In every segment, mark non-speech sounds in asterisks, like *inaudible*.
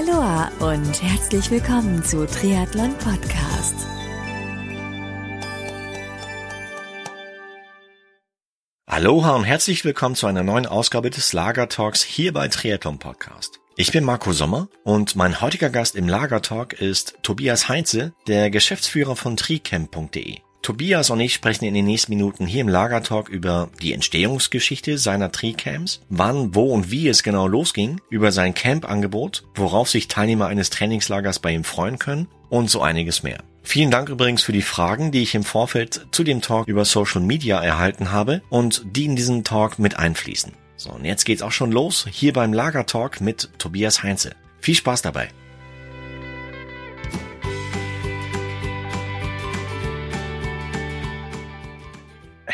Aloha und herzlich willkommen zu Triathlon Podcast. Aloha und herzlich willkommen zu einer neuen Ausgabe des Lager Talks hier bei Triathlon Podcast. Ich bin Marco Sommer und mein heutiger Gast im Lager Talk ist Tobias Heinze, der Geschäftsführer von tricamp.de. Tobias und ich sprechen in den nächsten Minuten hier im Lagertalk über die Entstehungsgeschichte seiner Tree-Camps, wann, wo und wie es genau losging, über sein Camp-Angebot, worauf sich Teilnehmer eines Trainingslagers bei ihm freuen können und so einiges mehr. Vielen Dank übrigens für die Fragen, die ich im Vorfeld zu dem Talk über Social Media erhalten habe und die in diesen Talk mit einfließen. So, und jetzt geht's auch schon los hier beim Lagertalk mit Tobias Heinze. Viel Spaß dabei!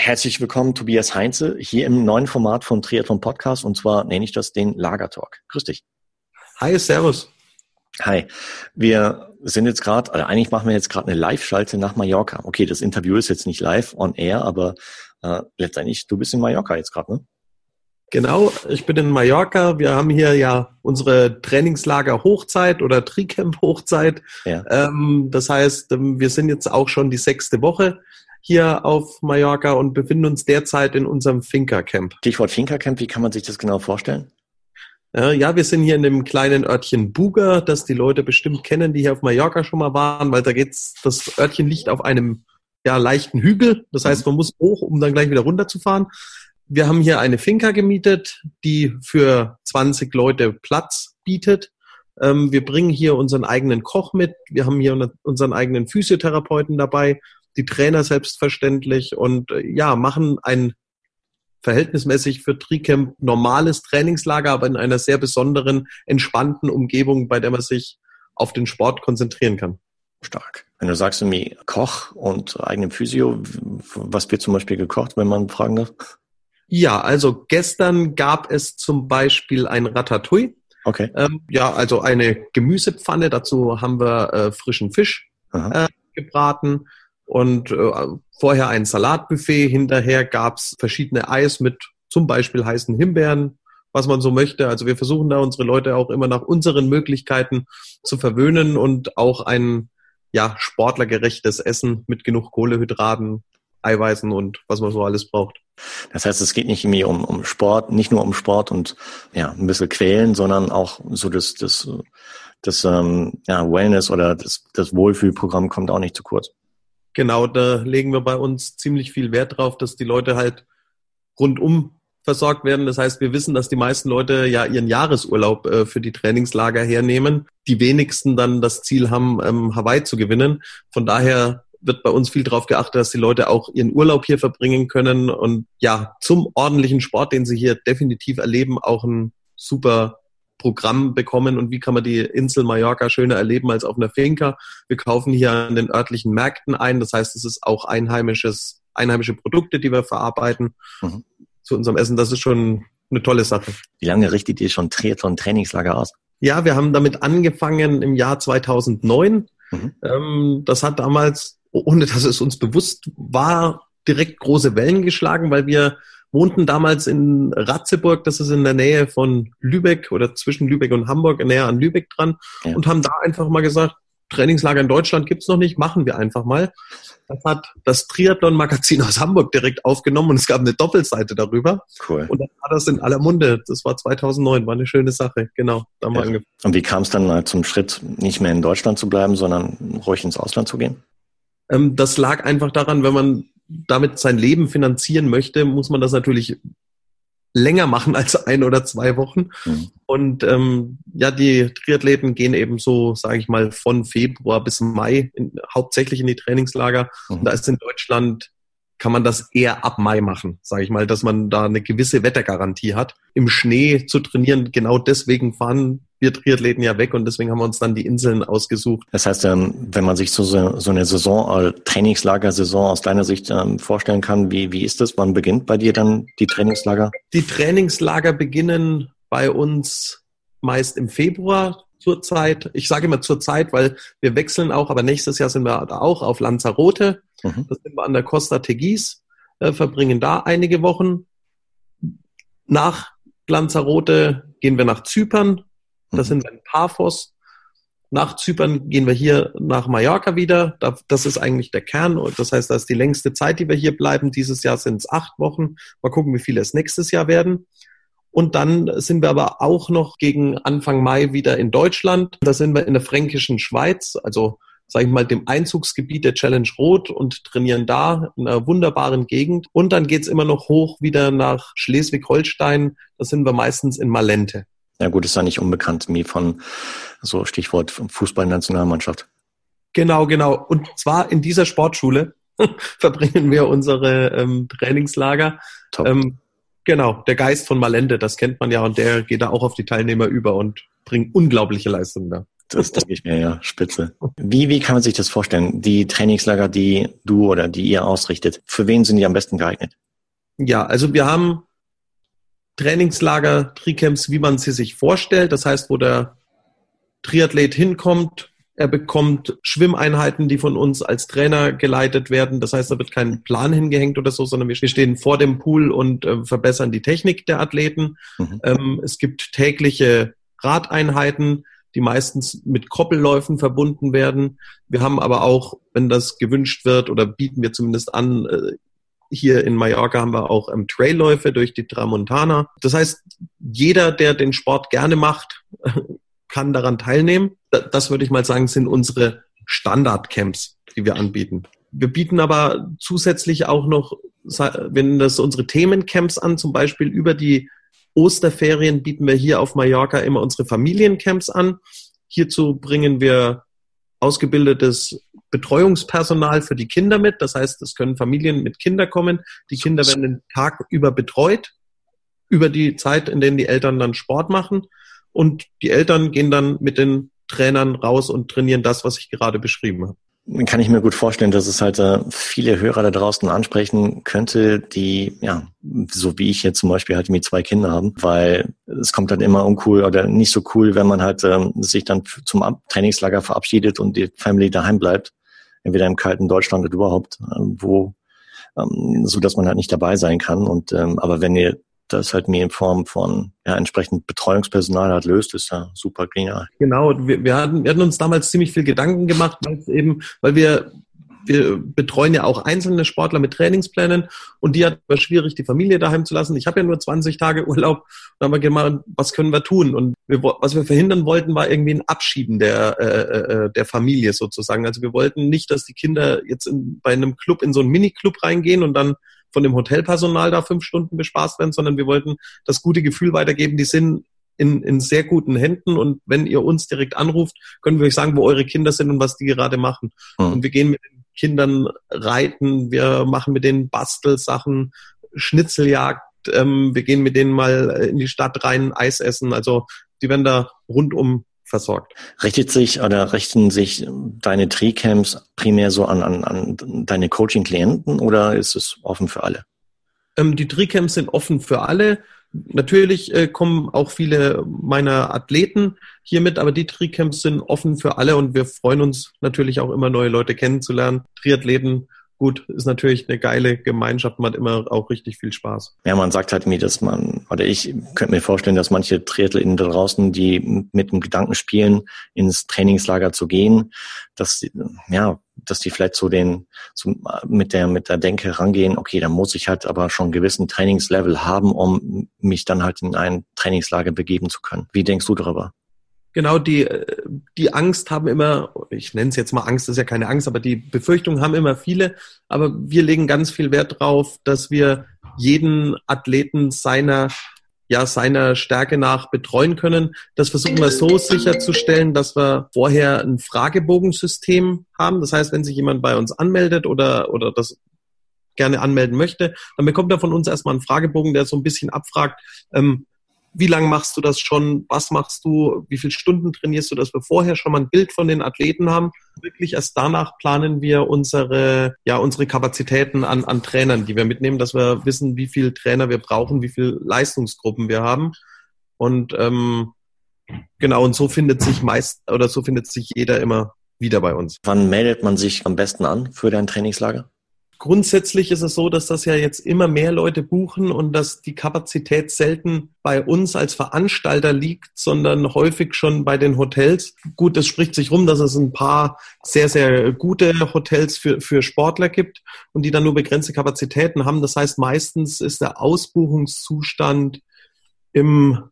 Herzlich willkommen, Tobias Heinze, hier im neuen Format von Triathlon Podcast und zwar nenne ich das den Lagertalk. Grüß dich. Hi, Servus. Hi, wir sind jetzt gerade, oder eigentlich machen wir jetzt gerade eine Live-Schalte nach Mallorca. Okay, das Interview ist jetzt nicht live on air, aber äh, letztendlich, du bist in Mallorca jetzt gerade, ne? Genau, ich bin in Mallorca. Wir haben hier ja unsere Trainingslager Hochzeit oder Tricamp Hochzeit. Ja. Ähm, das heißt, ähm, wir sind jetzt auch schon die sechste Woche hier auf Mallorca und befinden uns derzeit in unserem Finca Camp. Stichwort Finca Camp, wie kann man sich das genau vorstellen? Ja, wir sind hier in dem kleinen Örtchen Buga, das die Leute bestimmt kennen, die hier auf Mallorca schon mal waren, weil da geht's, das Örtchen liegt auf einem ja, leichten Hügel. Das heißt, man muss hoch, um dann gleich wieder runterzufahren. Wir haben hier eine Finca gemietet, die für 20 Leute Platz bietet. Ähm, wir bringen hier unseren eigenen Koch mit. Wir haben hier unseren eigenen Physiotherapeuten dabei die Trainer selbstverständlich und äh, ja, machen ein verhältnismäßig für Tricamp normales Trainingslager, aber in einer sehr besonderen, entspannten Umgebung, bei der man sich auf den Sport konzentrieren kann. Stark. Wenn du sagst irgendwie Koch und eigenem Physio, was wird zum Beispiel gekocht, wenn man fragen darf? Ja, also gestern gab es zum Beispiel ein Ratatouille. Okay. Ähm, ja, also eine Gemüsepfanne. Dazu haben wir äh, frischen Fisch äh, gebraten und äh, vorher ein Salatbuffet. Hinterher gab's verschiedene Eis mit zum Beispiel heißen Himbeeren, was man so möchte. Also wir versuchen da unsere Leute auch immer nach unseren Möglichkeiten zu verwöhnen und auch ein ja, sportlergerechtes Essen mit genug Kohlehydraten, Eiweißen und was man so alles braucht. Das heißt, es geht nicht irgendwie um, um Sport, nicht nur um Sport und ja, ein bisschen quälen, sondern auch so das, das, das ähm, ja, Wellness oder das, das Wohlfühlprogramm kommt auch nicht zu kurz. Genau, da legen wir bei uns ziemlich viel Wert drauf, dass die Leute halt rundum versorgt werden. Das heißt, wir wissen, dass die meisten Leute ja ihren Jahresurlaub äh, für die Trainingslager hernehmen. Die wenigsten dann das Ziel haben, ähm, Hawaii zu gewinnen. Von daher wird bei uns viel darauf geachtet, dass die Leute auch ihren Urlaub hier verbringen können und ja, zum ordentlichen Sport, den sie hier definitiv erleben, auch ein super Programm bekommen und wie kann man die Insel Mallorca schöner erleben als auf einer Finca. Wir kaufen hier an den örtlichen Märkten ein. Das heißt, es ist auch einheimisches, einheimische Produkte, die wir verarbeiten mhm. zu unserem Essen. Das ist schon eine tolle Sache. Wie lange richtet ihr schon Triathlon-Trainingslager aus? Ja, wir haben damit angefangen im Jahr 2009. Mhm. Ähm, das hat damals, ohne dass es uns bewusst war, direkt große Wellen geschlagen, weil wir wohnten damals in Ratzeburg, das ist in der Nähe von Lübeck oder zwischen Lübeck und Hamburg, näher an Lübeck dran, ja. und haben da einfach mal gesagt, Trainingslager in Deutschland gibt's noch nicht, machen wir einfach mal. Das hat das Triathlon-Magazin aus Hamburg direkt aufgenommen und es gab eine Doppelseite darüber. Cool. Und dann war das in aller Munde. Das war 2009, war eine schöne Sache. Genau, da mal ja. Und wie kam es dann zum Schritt, nicht mehr in Deutschland zu bleiben, sondern ruhig ins Ausland zu gehen? Ähm, das lag einfach daran, wenn man damit sein Leben finanzieren möchte, muss man das natürlich länger machen als ein oder zwei Wochen. Mhm. Und ähm, ja, die Triathleten gehen eben so, sage ich mal, von Februar bis Mai in, hauptsächlich in die Trainingslager. Mhm. Und da ist in Deutschland kann man das eher ab Mai machen, sage ich mal, dass man da eine gewisse Wettergarantie hat. Im Schnee zu trainieren, genau deswegen fahren wir Triathleten ja weg und deswegen haben wir uns dann die Inseln ausgesucht. Das heißt, ähm, wenn man sich so, so eine Saison, äh, Trainingslagersaison aus deiner Sicht ähm, vorstellen kann, wie, wie ist das? Wann beginnt bei dir dann die Trainingslager? Die Trainingslager beginnen bei uns meist im Februar zurzeit. Ich sage immer zurzeit, weil wir wechseln auch, aber nächstes Jahr sind wir auch auf Lanzarote. Mhm. Das sind wir an der Costa Tegis, äh, verbringen da einige Wochen. Nach Lanzarote gehen wir nach Zypern. Da mhm. sind wir in Paphos Nach Zypern gehen wir hier nach Mallorca wieder. Das ist eigentlich der Kern. Das heißt, das ist die längste Zeit, die wir hier bleiben. Dieses Jahr sind es acht Wochen. Mal gucken, wie viele es nächstes Jahr werden. Und dann sind wir aber auch noch gegen Anfang Mai wieder in Deutschland. Da sind wir in der fränkischen Schweiz, also sage ich mal, dem Einzugsgebiet der Challenge Rot und trainieren da in einer wunderbaren Gegend. Und dann geht's immer noch hoch wieder nach Schleswig-Holstein. Da sind wir meistens in Malente. Ja gut, ist ja nicht unbekannt, wie von so Stichwort Fußballnationalmannschaft. Genau, genau. Und zwar in dieser Sportschule *laughs* verbringen wir unsere ähm, Trainingslager. Top. Ähm, genau, der Geist von Malente, das kennt man ja und der geht da auch auf die Teilnehmer über und bringt unglaubliche Leistungen da. Das denke ich mir, ja, spitze. Wie, wie kann man sich das vorstellen? Die Trainingslager, die du oder die ihr ausrichtet, für wen sind die am besten geeignet? Ja, also wir haben Trainingslager, Tricamps, wie man sie sich vorstellt. Das heißt, wo der Triathlet hinkommt, er bekommt Schwimmeinheiten, die von uns als Trainer geleitet werden. Das heißt, da wird kein Plan hingehängt oder so, sondern wir stehen vor dem Pool und äh, verbessern die Technik der Athleten. Mhm. Ähm, es gibt tägliche Radeinheiten die meistens mit Koppelläufen verbunden werden. Wir haben aber auch, wenn das gewünscht wird oder bieten wir zumindest an, äh, hier in Mallorca haben wir auch ähm, Trailläufe durch die Tramontana. Das heißt, jeder, der den Sport gerne macht, *laughs* kann daran teilnehmen. Das würde ich mal sagen, sind unsere Standardcamps, die wir anbieten. Wir bieten aber zusätzlich auch noch, wenn das unsere Themencamps an, zum Beispiel über die Osterferien bieten wir hier auf Mallorca immer unsere Familiencamps an. Hierzu bringen wir ausgebildetes Betreuungspersonal für die Kinder mit. Das heißt, es können Familien mit Kindern kommen. Die Kinder werden den Tag über betreut, über die Zeit, in denen die Eltern dann Sport machen. Und die Eltern gehen dann mit den Trainern raus und trainieren das, was ich gerade beschrieben habe kann ich mir gut vorstellen, dass es halt äh, viele Hörer da draußen ansprechen könnte, die, ja, so wie ich jetzt zum Beispiel halt mit zwei Kinder haben, weil es kommt halt immer uncool oder nicht so cool, wenn man halt ähm, sich dann zum Trainingslager verabschiedet und die Family daheim bleibt, entweder im kalten Deutschland oder überhaupt, äh, wo, ähm, so dass man halt nicht dabei sein kann. Und ähm, aber wenn ihr das halt mir in Form von ja, entsprechend Betreuungspersonal halt löst, ist ja super genial. Genau, wir, wir, hatten, wir hatten uns damals ziemlich viel Gedanken gemacht, weil es eben, weil wir wir betreuen ja auch einzelne Sportler mit Trainingsplänen und die hat war schwierig, die Familie daheim zu lassen. Ich habe ja nur 20 Tage Urlaub. Da haben wir gemacht, was können wir tun? Und wir, was wir verhindern wollten, war irgendwie ein Abschieben der, äh, äh, der Familie sozusagen. Also wir wollten nicht, dass die Kinder jetzt in, bei einem Club in so einen Miniclub reingehen und dann von dem Hotelpersonal da fünf Stunden bespaßt werden, sondern wir wollten das gute Gefühl weitergeben, die sind in, in sehr guten Händen und wenn ihr uns direkt anruft, können wir euch sagen, wo eure Kinder sind und was die gerade machen. Mhm. Und wir gehen mit den Kindern reiten, wir machen mit denen Bastelsachen, Schnitzeljagd, ähm, wir gehen mit denen mal in die Stadt rein, Eis essen. Also die werden da rundum versorgt. Richtet sich oder richten sich deine Tree-Camps primär so an, an, an deine Coaching-Klienten oder ist es offen für alle? Ähm, die Tree-Camps sind offen für alle. Natürlich äh, kommen auch viele meiner Athleten hier mit, aber die Tree-Camps sind offen für alle und wir freuen uns natürlich auch immer neue Leute kennenzulernen. Triathleten gut, ist natürlich eine geile Gemeinschaft, man hat immer auch richtig viel Spaß. Ja, man sagt halt mir, dass man, oder ich könnte mir vorstellen, dass manche Triathleten da draußen, die mit dem Gedanken spielen, ins Trainingslager zu gehen, dass, ja, dass die vielleicht so den, so mit der, mit der Denke rangehen, okay, da muss ich halt aber schon einen gewissen Trainingslevel haben, um mich dann halt in ein Trainingslager begeben zu können. Wie denkst du darüber? Genau die, die Angst haben immer, ich nenne es jetzt mal Angst, ist ja keine Angst, aber die Befürchtungen haben immer viele. Aber wir legen ganz viel Wert drauf, dass wir jeden Athleten seiner ja, seiner Stärke nach betreuen können. Das versuchen wir so sicherzustellen, dass wir vorher ein Fragebogensystem haben. Das heißt, wenn sich jemand bei uns anmeldet oder, oder das gerne anmelden möchte, dann bekommt er von uns erstmal einen Fragebogen, der so ein bisschen abfragt, ähm, wie lange machst du das schon, was machst du, wie viele Stunden trainierst du, dass wir vorher schon mal ein Bild von den Athleten haben. Wirklich erst danach planen wir unsere, ja, unsere Kapazitäten an, an Trainern, die wir mitnehmen, dass wir wissen, wie viele Trainer wir brauchen, wie viele Leistungsgruppen wir haben. Und ähm, genau, und so findet sich meist oder so findet sich jeder immer wieder bei uns. Wann meldet man sich am besten an für dein Trainingslager? Grundsätzlich ist es so, dass das ja jetzt immer mehr Leute buchen und dass die Kapazität selten bei uns als Veranstalter liegt, sondern häufig schon bei den Hotels. Gut, es spricht sich rum, dass es ein paar sehr, sehr gute Hotels für, für Sportler gibt und die dann nur begrenzte Kapazitäten haben. Das heißt, meistens ist der Ausbuchungszustand im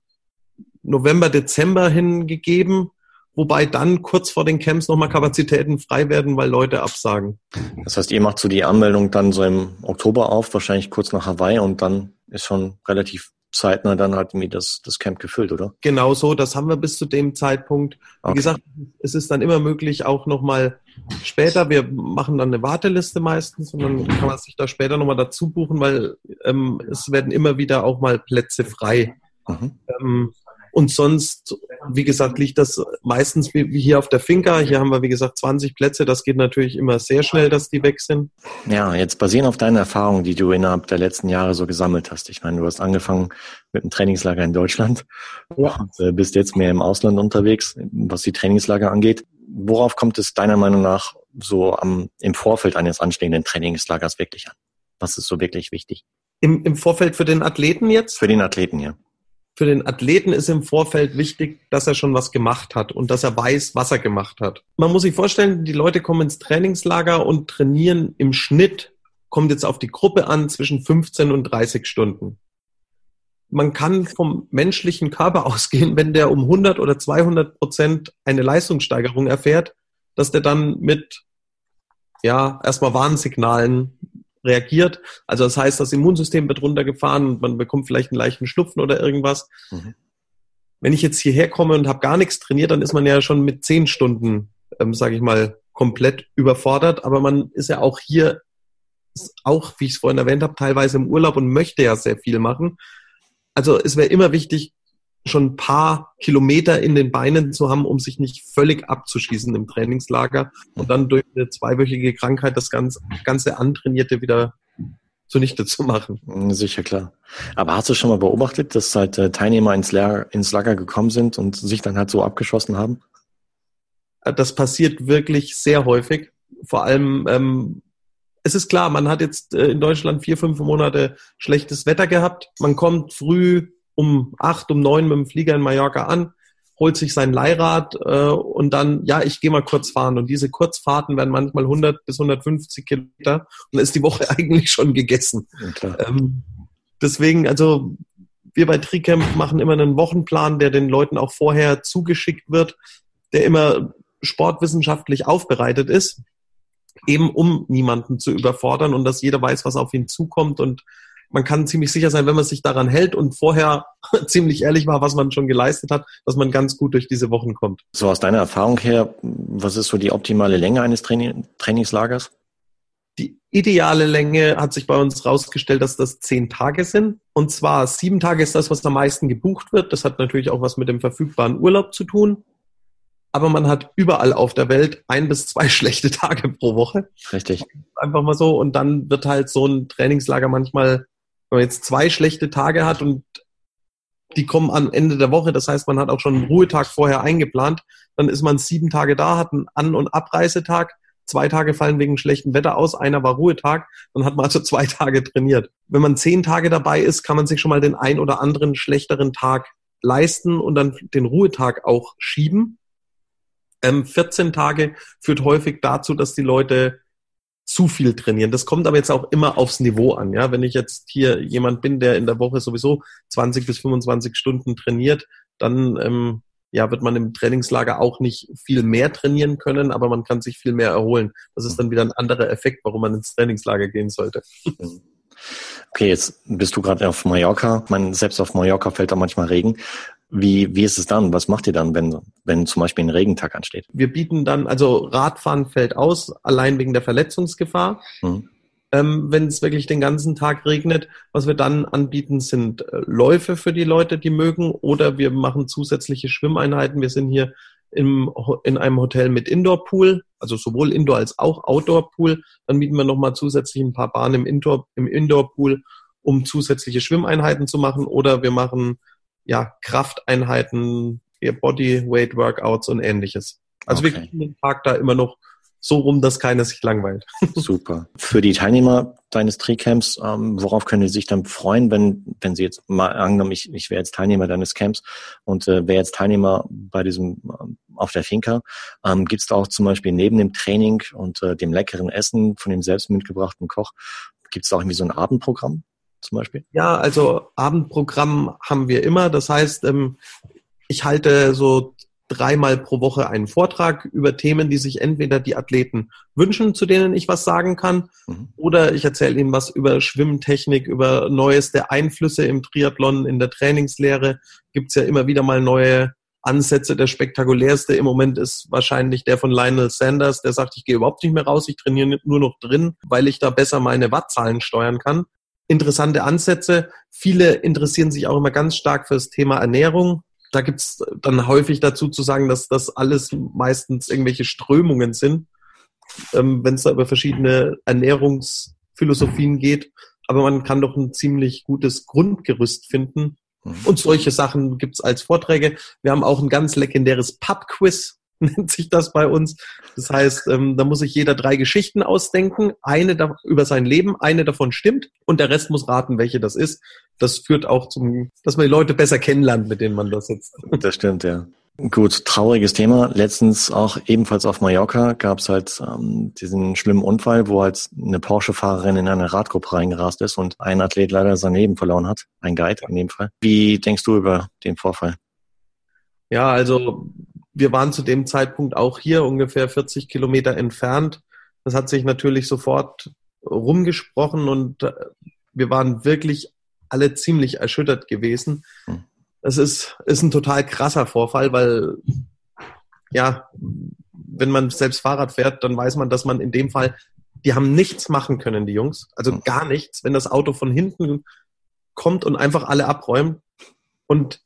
November, Dezember hingegeben wobei dann kurz vor den Camps nochmal Kapazitäten frei werden, weil Leute absagen. Das heißt, ihr macht so die Anmeldung dann so im Oktober auf, wahrscheinlich kurz nach Hawaii und dann ist schon relativ zeitnah dann halt irgendwie das, das Camp gefüllt, oder? Genau so, das haben wir bis zu dem Zeitpunkt. Wie okay. gesagt, es ist dann immer möglich, auch nochmal später, wir machen dann eine Warteliste meistens und dann kann man sich da später nochmal dazu buchen, weil ähm, es werden immer wieder auch mal Plätze frei. Mhm. Ähm, und sonst, wie gesagt, liegt das meistens wie hier auf der Finca. Hier haben wir, wie gesagt, 20 Plätze. Das geht natürlich immer sehr schnell, dass die weg sind. Ja, jetzt basierend auf deinen Erfahrungen, die du innerhalb der letzten Jahre so gesammelt hast. Ich meine, du hast angefangen mit einem Trainingslager in Deutschland ja. und äh, bist jetzt mehr im Ausland unterwegs, was die Trainingslager angeht. Worauf kommt es deiner Meinung nach so am, im Vorfeld eines anstehenden Trainingslagers wirklich an? Was ist so wirklich wichtig? Im, Im Vorfeld für den Athleten jetzt? Für den Athleten, ja für den Athleten ist im Vorfeld wichtig, dass er schon was gemacht hat und dass er weiß, was er gemacht hat. Man muss sich vorstellen, die Leute kommen ins Trainingslager und trainieren im Schnitt, kommt jetzt auf die Gruppe an, zwischen 15 und 30 Stunden. Man kann vom menschlichen Körper *laughs* ausgehen, wenn der um 100 oder 200 Prozent eine Leistungssteigerung erfährt, dass der dann mit ja, erstmal Warnsignalen reagiert. Also das heißt, das Immunsystem wird runtergefahren und man bekommt vielleicht einen leichten Schnupfen oder irgendwas. Mhm. Wenn ich jetzt hierher komme und habe gar nichts trainiert, dann ist man ja schon mit zehn Stunden, ähm, sage ich mal, komplett überfordert. Aber man ist ja auch hier, auch wie ich es vorhin erwähnt habe, teilweise im Urlaub und möchte ja sehr viel machen. Also es wäre immer wichtig, schon ein paar Kilometer in den Beinen zu haben, um sich nicht völlig abzuschießen im Trainingslager und dann durch eine zweiwöchige Krankheit das ganze, ganze Antrainierte wieder zunichte zu machen. Mm, sicher, klar. Aber hast du schon mal beobachtet, dass halt äh, Teilnehmer ins Lager, ins Lager gekommen sind und sich dann halt so abgeschossen haben? Äh, das passiert wirklich sehr häufig. Vor allem, ähm, es ist klar, man hat jetzt äh, in Deutschland vier, fünf Monate schlechtes Wetter gehabt. Man kommt früh um acht, um neun mit dem Flieger in Mallorca an, holt sich sein Leihrad äh, und dann, ja, ich gehe mal kurz fahren. Und diese Kurzfahrten werden manchmal 100 bis 150 Kilometer und dann ist die Woche *laughs* eigentlich schon gegessen. Ja, ähm, deswegen, also wir bei Tricamp machen immer einen Wochenplan, der den Leuten auch vorher zugeschickt wird, der immer sportwissenschaftlich aufbereitet ist, eben um niemanden zu überfordern und dass jeder weiß, was auf ihn zukommt und man kann ziemlich sicher sein, wenn man sich daran hält und vorher *laughs* ziemlich ehrlich war, was man schon geleistet hat, dass man ganz gut durch diese Wochen kommt. So aus deiner Erfahrung her, was ist so die optimale Länge eines Training Trainingslagers? Die ideale Länge hat sich bei uns rausgestellt, dass das zehn Tage sind. Und zwar sieben Tage ist das, was am meisten gebucht wird. Das hat natürlich auch was mit dem verfügbaren Urlaub zu tun. Aber man hat überall auf der Welt ein bis zwei *laughs* schlechte Tage pro Woche. Richtig. Einfach mal so. Und dann wird halt so ein Trainingslager manchmal wenn man jetzt zwei schlechte Tage hat und die kommen am Ende der Woche, das heißt, man hat auch schon einen Ruhetag vorher eingeplant, dann ist man sieben Tage da, hat einen An- und Abreisetag, zwei Tage fallen wegen schlechtem Wetter aus, einer war Ruhetag, dann hat man also zwei *laughs* Tage trainiert. Wenn man zehn Tage dabei ist, kann man sich schon mal den ein oder anderen schlechteren Tag leisten und dann den Ruhetag auch schieben. Ähm, 14 Tage führt häufig dazu, dass die Leute zu viel trainieren. Das kommt aber jetzt auch immer aufs Niveau an. Ja, wenn ich jetzt hier jemand bin, der in der Woche sowieso 20 bis 25 Stunden trainiert, dann ähm, ja, wird man im Trainingslager auch nicht viel mehr trainieren können, aber man kann sich viel mehr erholen. Das ist dann wieder ein anderer Effekt, warum man ins Trainingslager gehen sollte. Okay, jetzt bist du gerade auf Mallorca. Meine, selbst auf Mallorca fällt da manchmal Regen. Wie, wie ist es dann? Was macht ihr dann, wenn, wenn zum Beispiel ein Regentag ansteht? Wir bieten dann, also Radfahren fällt aus, allein wegen der Verletzungsgefahr. Mhm. Ähm, wenn es wirklich den ganzen Tag regnet, was wir dann anbieten, sind äh, Läufe für die Leute, die mögen, oder wir machen zusätzliche Schwimmeinheiten. Wir sind hier im, in einem Hotel mit Indoor-Pool, also sowohl Indoor- als auch Outdoor-Pool. Dann mieten wir nochmal zusätzlich ein paar Bahnen im, Indoor, im Indoor-Pool, um zusätzliche Schwimmeinheiten zu machen. Oder wir machen ja, Krafteinheiten, Bodyweight Workouts und ähnliches. Also okay. wir kriegen den Tag da immer noch so rum, dass keiner sich langweilt. *laughs* Super. Für die Teilnehmer deines Tricamps, ähm, worauf können die sich dann freuen, wenn, wenn sie jetzt mal angenommen, ich, ich wäre jetzt Teilnehmer deines Camps und äh, wäre jetzt Teilnehmer bei diesem ähm, auf der Finca, ähm, gibt es da auch zum Beispiel neben dem Training und äh, dem leckeren Essen von dem selbst mitgebrachten Koch, gibt es da auch irgendwie so ein Abendprogramm? Zum Beispiel? Ja, also Abendprogramm haben wir immer. Das heißt, ähm, ich halte so dreimal pro Woche einen Vortrag über Themen, die sich entweder die Athleten wünschen, zu denen ich was sagen kann, mhm. oder ich erzähle ihnen was über Schwimmtechnik, über neueste Einflüsse im Triathlon, in der Trainingslehre. Gibt es ja immer wieder mal neue Ansätze. Der spektakulärste im Moment ist wahrscheinlich der von Lionel Sanders, der sagt, ich gehe überhaupt nicht mehr raus, ich trainiere nur noch drin, weil ich da besser meine Wattzahlen steuern kann. Interessante Ansätze. Viele interessieren sich auch immer ganz stark für das Thema Ernährung da gibt's dann häufig dazu zu sagen, dass das alles meistens irgendwelche Strömungen sind, ähm, wenn es da über verschiedene Ernährungsphilosophien geht. Aber man kann doch ein ziemlich gutes Grundgerüst finden. Mhm. Und solche Sachen gibt's als Vorträge. Wir haben auch ein ganz legendäres Pub-Quiz, *laughs* nennt sich das bei uns. Das heißt, ähm, da muss sich jeder drei Geschichten ausdenken, eine da, über sein Leben, eine davon stimmt und der Rest muss raten, welche das ist. Das führt auch zum, dass man die Leute besser kennenlernt, mit denen man das jetzt. *laughs* Das stimmt, ja. Gut, trauriges Thema. Letztens auch ebenfalls auf Mallorca gab es halt ähm, diesen schlimmen Unfall, wo halt eine Porsche-Fahrerin in eine Radgruppe reingerast ist und ein Athlet leider sein Leben verloren hat. Ein Guide in dem Fall. Wie denkst du über den Vorfall? Ja, also wir waren zu dem Zeitpunkt auch hier ungefähr 40 Kilometer entfernt. Das hat sich natürlich sofort rumgesprochen und äh, wir waren wirklich alle ziemlich erschüttert gewesen. Hm. Es ist, ist ein total krasser Vorfall, weil ja, wenn man selbst Fahrrad fährt, dann weiß man, dass man in dem Fall, die haben nichts machen können, die Jungs. Also hm. gar nichts. Wenn das Auto von hinten kommt und einfach alle abräumt und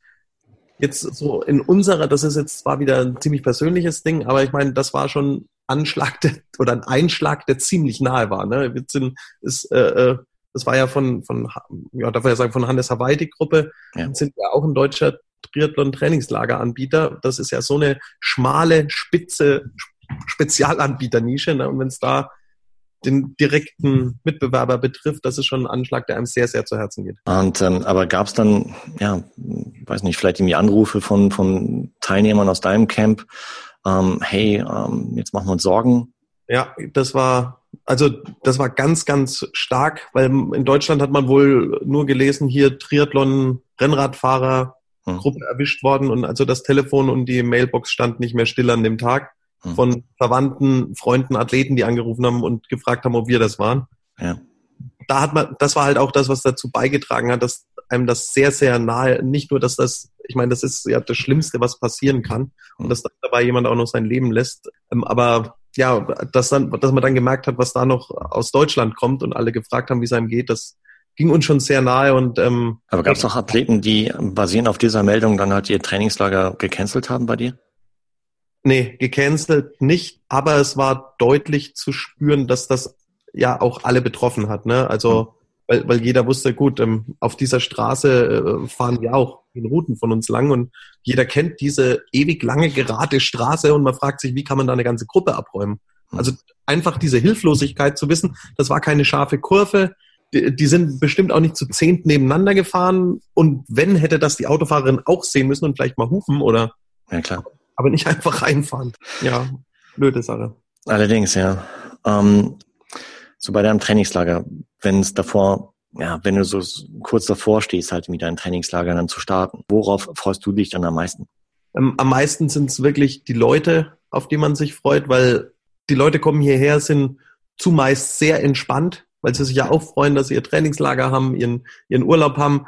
jetzt so in unserer, das ist jetzt zwar wieder ein ziemlich persönliches Ding, aber ich meine, das war schon Anschlag der, oder ein Einschlag, der ziemlich nahe war. Ne? Wir sind, ist, äh, äh, das war ja von, von ja, darf ich ja sagen, von Hannes Hawaii die Gruppe, ja. sind ja auch ein deutscher Triathlon-Trainingslageranbieter. Das ist ja so eine schmale, spitze Spezialanbieternische. Ne? Und wenn es da den direkten Mitbewerber betrifft, das ist schon ein Anschlag, der einem sehr, sehr zu Herzen geht. Und ähm, aber gab es dann, ja, weiß nicht, vielleicht irgendwie Anrufe von von Teilnehmern aus deinem Camp, ähm, hey, ähm, jetzt machen wir uns Sorgen. Ja, das war also das war ganz, ganz stark, weil in Deutschland hat man wohl nur gelesen, hier Triathlon, Rennradfahrer, hm. Gruppe erwischt worden und also das Telefon und die Mailbox stand nicht mehr still an dem Tag. Hm. von Verwandten, Freunden, Athleten, die angerufen haben und gefragt haben, ob wir das waren. Ja. Da hat man, das war halt auch das, was dazu beigetragen hat, dass einem das sehr, sehr nahe, nicht nur, dass das, ich meine, das ist ja das Schlimmste, was passieren kann und hm. dass dabei jemand auch noch sein Leben lässt. Ähm, aber ja, dass dann, dass man dann gemerkt hat, was da noch aus Deutschland kommt und alle gefragt haben, wie es einem geht, das ging uns schon sehr nahe und ähm, Aber gab es noch Athleten, die basierend auf dieser Meldung dann halt ihr Trainingslager gecancelt haben bei dir? Nee, gecancelt nicht, aber es war deutlich zu spüren, dass das ja auch alle betroffen hat. Ne? Also, hm. weil, weil jeder wusste, gut, ähm, auf dieser Straße äh, fahren ja auch in Routen von uns lang und jeder kennt diese ewig lange gerade Straße und man fragt sich, wie kann man da eine ganze Gruppe abräumen? Hm. Also einfach diese Hilflosigkeit zu wissen, das war keine scharfe Kurve, die, die sind bestimmt auch nicht zu zehnt nebeneinander gefahren und wenn, hätte das die Autofahrerin auch sehen müssen und vielleicht mal hufen oder ja, klar aber nicht einfach reinfahren. Ja, blöde Sache. Allerdings, ja. Ähm, so bei deinem Trainingslager, wenn es davor, ja, wenn du so kurz davor stehst, halt mit deinem Trainingslager dann zu starten, worauf freust du dich dann am meisten? Ähm, am meisten sind es wirklich die Leute, auf die man sich freut, weil die Leute kommen hierher, sind zumeist sehr entspannt, weil sie sich ja auch freuen, dass sie ihr Trainingslager haben, ihren, ihren Urlaub haben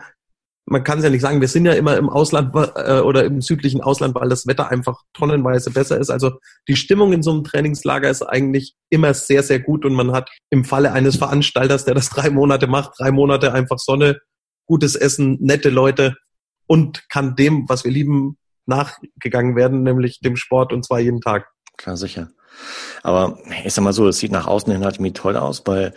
man kann es ja nicht sagen, wir sind ja immer im Ausland äh, oder im südlichen Ausland, weil das Wetter einfach tonnenweise besser ist. Also die Stimmung in so einem Trainingslager ist eigentlich immer sehr, sehr gut und man hat im Falle eines Veranstalters, der das drei Monate macht, drei Monate einfach Sonne, gutes Essen, nette Leute und kann dem, was wir lieben, nachgegangen werden, nämlich dem Sport und zwar jeden Tag. Klar, sicher. Aber ich sag mal so, es sieht nach außen hin halt irgendwie toll aus, weil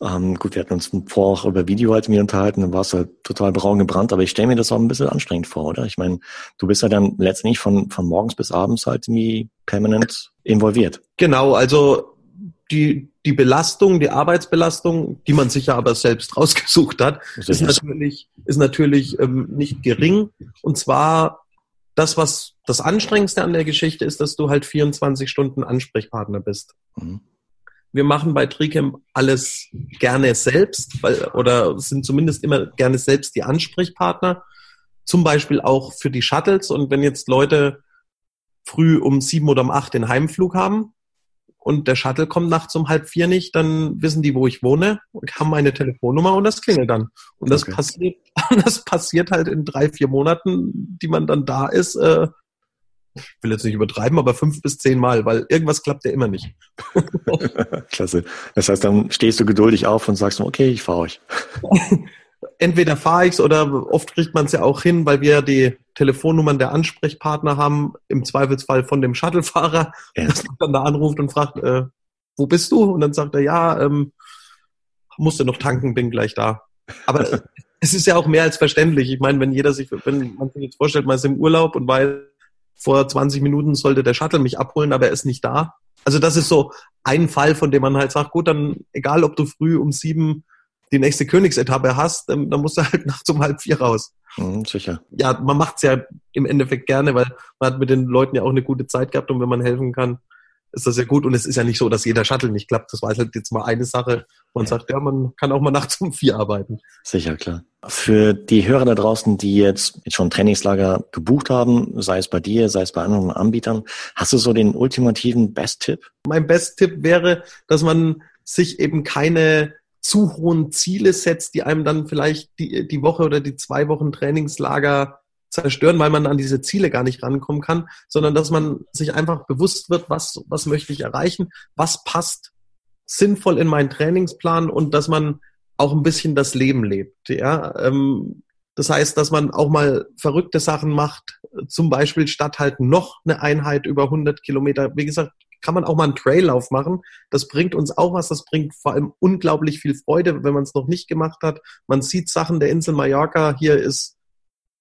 ähm, gut, wir hatten uns vorher auch über Video halt mir unterhalten, dann warst du halt total braun gebrannt, aber ich stelle mir das auch ein bisschen anstrengend vor, oder? Ich meine, du bist ja dann letztendlich von, von morgens bis abends halt irgendwie permanent involviert. Genau, also die, die Belastung, die Arbeitsbelastung, die man sich ja aber selbst rausgesucht hat, ist natürlich, ist natürlich ähm, nicht gering. Und zwar das, was das Anstrengendste an der Geschichte ist, dass du halt 24 Stunden Ansprechpartner bist. Mhm. Wir machen bei Tricamp alles gerne selbst, weil, oder sind zumindest immer gerne selbst die Ansprechpartner. Zum Beispiel auch für die Shuttles. Und wenn jetzt Leute früh um sieben oder um acht den Heimflug haben, und der Shuttle kommt nachts um halb vier nicht, dann wissen die, wo ich wohne und haben meine Telefonnummer und das klingelt dann. Und das okay. passiert, *laughs* das passiert halt in drei, vier Monaten, die man dann da ist. Äh, ich will jetzt nicht übertreiben, aber fünf bis zehn Mal, weil irgendwas klappt ja immer nicht. *laughs* Klasse. Das heißt, dann stehst du geduldig auf und sagst, okay, ich fahre euch. *laughs* entweder fahre ich's oder oft kriegt man es ja auch hin, weil wir ja die Telefonnummern der Ansprechpartner haben, im Zweifelsfall von dem Shuttlefahrer, ja. dass man dann da anruft und fragt, äh, wo bist du? Und dann sagt er, ja, ähm, musste noch tanken, bin gleich da. Aber *laughs* es ist ja auch mehr als verständlich. Ich meine, wenn jeder sich, wenn man sich jetzt vorstellt, man ist im Urlaub und weil vor 20 Minuten sollte der Shuttle mich abholen, aber er ist nicht da. Also das ist so ein Fall, von dem man halt sagt, gut, dann egal, ob du früh um sieben die nächste Königsetappe hast, dann, dann musst du halt *laughs* nachts um halb vier raus. Mhm, sicher. Ja, man macht's ja im Endeffekt gerne, weil man hat mit den Leuten ja auch eine gute Zeit gehabt und wenn man helfen kann, ist das ja gut. Und es ist ja nicht so, dass jeder Shuttle nicht klappt. Das war halt jetzt mal eine Sache. Man sagt, ja, man kann auch mal nachts um vier arbeiten. Sicher, klar. Für die Hörer da draußen, die jetzt, jetzt schon Trainingslager gebucht haben, sei es bei dir, sei es bei anderen Anbietern, hast du so den ultimativen Best-Tipp? Mein Best-Tipp wäre, dass man sich eben keine zu hohen Ziele setzt, die einem dann vielleicht die, die Woche oder die zwei Wochen Trainingslager zerstören, weil man an diese Ziele gar nicht rankommen kann, sondern dass man sich einfach bewusst wird, was, was möchte ich erreichen, was passt sinnvoll in meinen Trainingsplan und dass man auch ein bisschen das Leben lebt. Ja? Ähm, das heißt, dass man auch mal verrückte Sachen macht, zum Beispiel statt halt noch eine Einheit über 100 Kilometer. Wie gesagt, kann man auch mal einen Traillauf machen. Das bringt uns auch was. Das bringt vor allem unglaublich viel Freude, wenn man es noch nicht gemacht hat. Man sieht Sachen der Insel Mallorca. Hier ist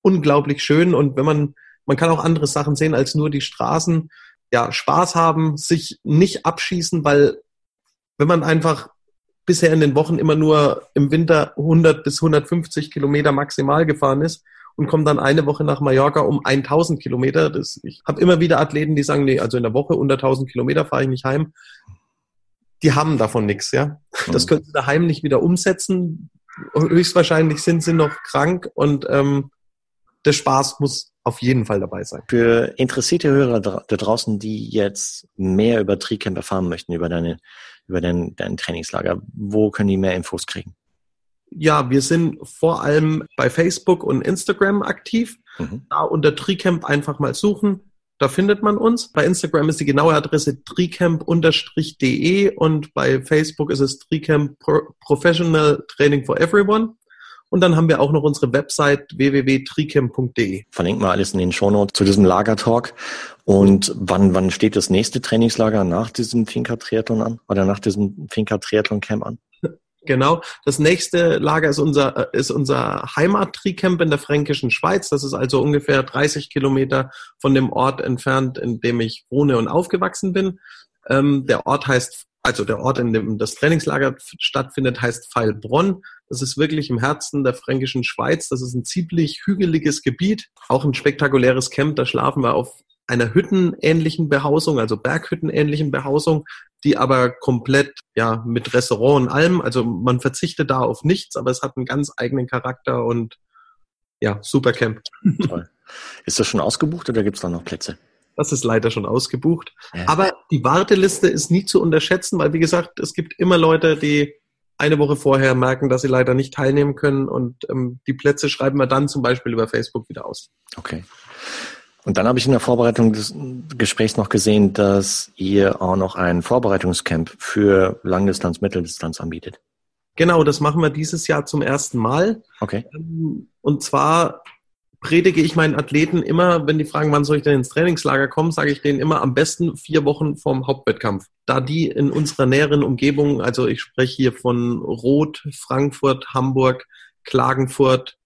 unglaublich schön. Und wenn man, man kann auch andere Sachen sehen als nur die Straßen. Ja, Spaß haben, sich nicht abschießen, weil wenn man einfach bisher in den Wochen immer nur im Winter 100 bis 150 Kilometer maximal gefahren ist und komme dann eine Woche nach Mallorca um 1000 Kilometer. Das, ich habe immer wieder Athleten, die sagen, nee, also in der Woche unter 1000 Kilometer fahre ich nicht heim. Die haben davon nichts, ja. Das mhm. können sie daheim nicht wieder umsetzen. Höchstwahrscheinlich sind sie noch krank und ähm, der Spaß muss auf jeden Fall dabei sein. Für interessierte Hörer da draußen, die jetzt mehr über Tricamp erfahren möchten, über deine, über dein, dein Trainingslager, wo können die mehr Infos kriegen? Ja, wir sind vor allem bei Facebook und Instagram aktiv. Mhm. Da unter Tricamp einfach mal suchen. Da findet man uns. Bei Instagram ist die genaue Adresse tricamp-de und bei Facebook ist es Tricamp Professional Training for Everyone. Und dann haben wir auch noch unsere Website www.tricamp.de. Verlinken wir alles in den Shownotes zu diesem Lagertalk. Und wann, wann steht das nächste Trainingslager nach diesem Finca Triathlon an? Oder nach diesem Finca Triathlon Camp an? Genau. Das nächste Lager ist unser, ist unser Heimat-Tricamp in der fränkischen Schweiz. Das ist also ungefähr 30 Kilometer von dem Ort entfernt, in dem ich wohne und aufgewachsen bin. Ähm, der Ort heißt, also der Ort, in dem das Trainingslager stattfindet, heißt Pfeilbronn. Das ist wirklich im Herzen der fränkischen Schweiz. Das ist ein ziemlich hügeliges Gebiet, auch ein spektakuläres Camp. Da schlafen wir auf einer hüttenähnlichen Behausung, also Berghüttenähnlichen Behausung, die aber komplett ja mit Restaurant und allem, also man verzichtet da auf nichts, aber es hat einen ganz eigenen Charakter und ja, super Camp. Toll. Ist das schon ausgebucht oder gibt es da noch Plätze? Das ist leider schon ausgebucht. Ja. Aber die Warteliste ist nie zu unterschätzen, weil wie gesagt, es gibt immer Leute, die eine Woche vorher merken, dass sie leider nicht teilnehmen können und ähm, die Plätze schreiben wir dann zum Beispiel über Facebook wieder aus. Okay. Und dann habe ich in der Vorbereitung des Gesprächs noch gesehen, dass ihr auch noch ein Vorbereitungscamp für Langdistanz, Mitteldistanz anbietet. Genau, das machen wir dieses Jahr zum ersten Mal. Okay. Ähm, und zwar predige ich meinen Athleten immer, wenn die fragen, wann soll ich denn ins Trainingslager kommen, sage ich denen immer am besten vier Wochen vorm Hauptwettkampf. Da die in unserer näheren Umgebung, also ich spreche hier von Roth, Frankfurt, Hamburg, Klagenfurt,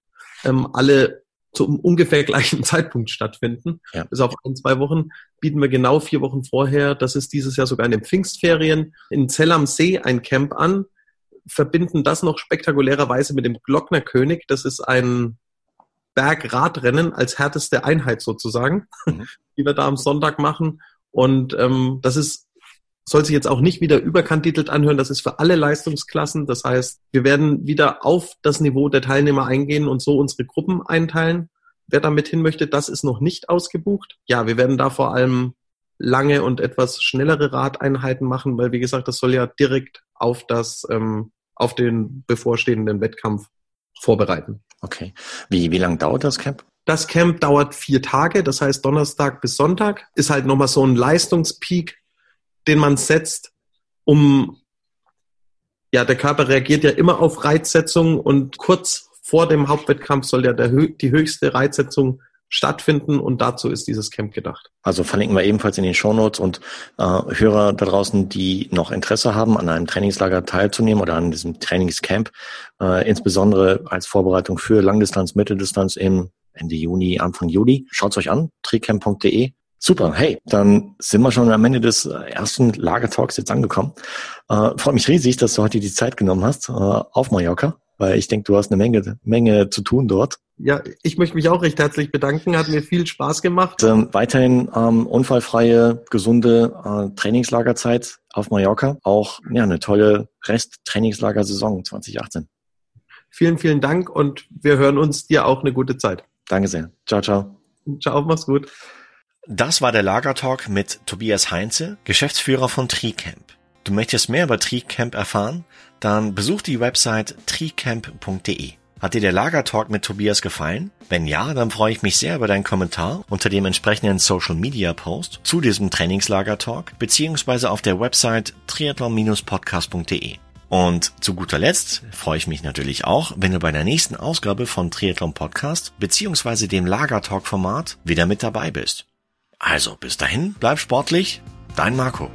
ähm, alle zum ungefähr gleichen *laughs* Zeitpunkt stattfinden. Ja. Bis auf ein, zwei Wochen bieten wir genau vier Wochen vorher, das ist dieses Jahr sogar in den Pfingstferien, in Zell am See ein Camp an, verbinden das noch spektakulärerweise mit dem Glocknerkönig. Das ist ein Bergradrennen als härteste Einheit sozusagen, mhm. *laughs* die wir da am Sonntag machen. Und ähm, das ist soll sich jetzt auch nicht wieder überkantitelt anhören. Das ist für alle Leistungsklassen. Das heißt, wir werden wieder auf das Niveau der Teilnehmer eingehen und so unsere Gruppen einteilen. Wer damit hin möchte, das ist noch nicht ausgebucht. Ja, wir werden da vor allem lange und etwas schnellere Radeinheiten machen, weil wie gesagt, das soll ja direkt auf das, ähm, auf den bevorstehenden Wettkampf vorbereiten. Okay. Wie, wie lang dauert das Camp? Das Camp dauert vier Tage, das heißt Donnerstag bis Sonntag. Ist halt nochmal so ein Leistungspeak, den man setzt, um, ja, der Körper reagiert ja immer auf Reizsetzung und kurz vor dem Hauptwettkampf soll ja der, die höchste Reizsetzung stattfinden und dazu ist dieses Camp gedacht. Also verlinken wir ebenfalls in den Shownotes und äh, Hörer da draußen, die noch Interesse haben, an einem Trainingslager teilzunehmen oder an diesem Trainingscamp, äh, insbesondere als Vorbereitung für Langdistanz, Mitteldistanz im Ende Juni, Anfang Juli. Schaut euch an, tricamp.de. Super, hey, dann sind wir schon am Ende des ersten Lagertalks jetzt angekommen. Äh, freut mich riesig, dass du heute die Zeit genommen hast äh, auf Mallorca, weil ich denke, du hast eine Menge, Menge zu tun dort. Ja, ich möchte mich auch recht herzlich bedanken. Hat mir viel Spaß gemacht. Ähm, weiterhin ähm, unfallfreie, gesunde äh, Trainingslagerzeit auf Mallorca. Auch ja, eine tolle Rest-Trainingslagersaison 2018. Vielen, vielen Dank und wir hören uns dir auch eine gute Zeit. Danke sehr. Ciao, ciao. Ciao, mach's gut. Das war der Lagertalk mit Tobias Heinze, Geschäftsführer von TreeCamp. Du möchtest mehr über TreeCamp erfahren? Dann besuch die Website treecamp.de. Hat dir der Lagertalk mit Tobias gefallen? Wenn ja, dann freue ich mich sehr über deinen Kommentar unter dem entsprechenden Social Media Post zu diesem Trainingslager-Talk beziehungsweise auf der Website triathlon-podcast.de. Und zu guter Letzt freue ich mich natürlich auch, wenn du bei der nächsten Ausgabe von Triathlon Podcast beziehungsweise dem Lagertalk Format wieder mit dabei bist. Also bis dahin, bleib sportlich, dein Marco.